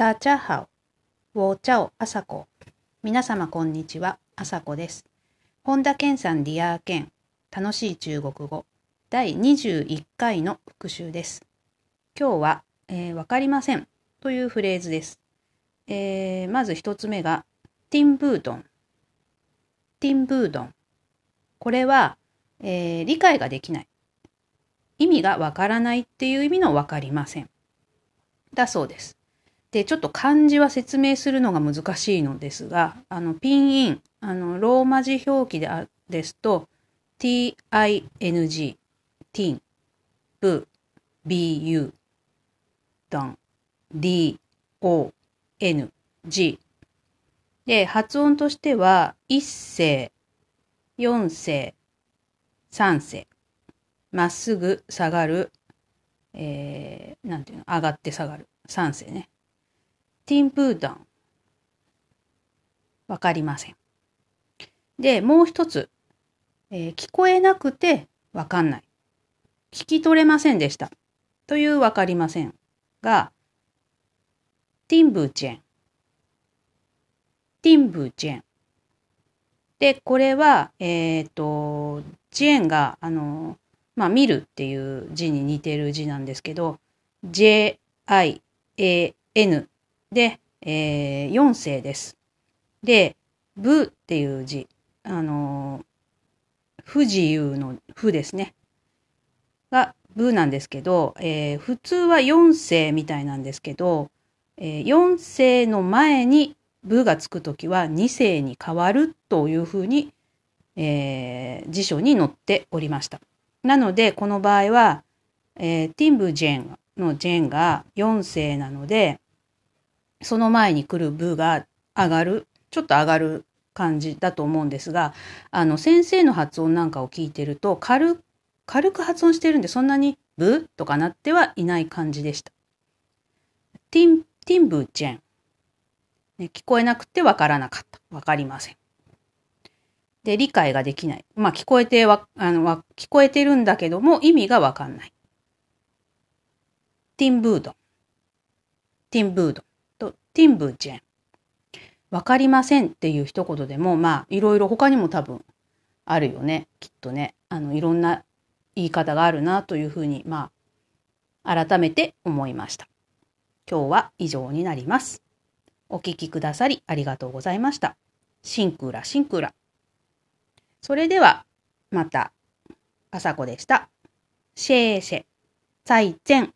大家好，我叫朝子。皆様こんにちは、朝子です。本田健さんディアー健楽しい中国語第21回の復習です。今日は、えーわかりませんというフレーズです。えーまず一つ目がティンブードン。ティンブードン。これは、えー理解ができない。意味がわからないっていう意味のわかりません。だそうです。で、ちょっと漢字は説明するのが難しいのですが、あの、ピンイン、あの、ローマ字表記であですと、ting, tin, bu, bu, don, d, o, n, g。で、発音としては、一声、四声、三声。まっすぐ下がる、えー、なんていうの、上がって下がる。三声ね。ティンプーダン。わかりません。で、もう一つ、えー聞こえなくてわかんない。聞き取れませんでした。というわかりませんが、ティンブーチェン。ティンブーチェン。で、これは、えっ、と、チェンが、あの、まあ、見るっていう字に似てる字なんですけど、J, I, A, N で、えー、4声です。で、ブっていう字、あのー不自由の不ですね。が、ブなんですけど、えー普通は4声みたいなんですけど、えー4声の前にブがつくときは2声に変わるというふうに、えー辞書に載っておりました。なので、この場合は、えーティンブジェンのジェンが4声なので、その前に来るブが上がる、ちょっと上がる感じだと思うんですが、あの、先生の発音なんかを聞いてると、軽、軽く発音してるんで、そんなにブとかなってはいない感じでした。ティン、ティンブジェン。ね、聞こえなくてわからなかった。わかりません。で、理解ができない。まあ、聞こえてわ、あの、聞こえてるんだけども、意味がわかんない。ティンブードン。ティンブードンとティンブージェン。わかりませんっていう一言でも、まあ、いろいろ他にも多分あるよね。きっとね。あの、いろんな言い方があるなというふうに、まあ、改めて思いました。今日は以上になります。お聞きくださりありがとうございました。シンクラ、シンクラ。それでは、また、あさこでした。シェーシェ、再见。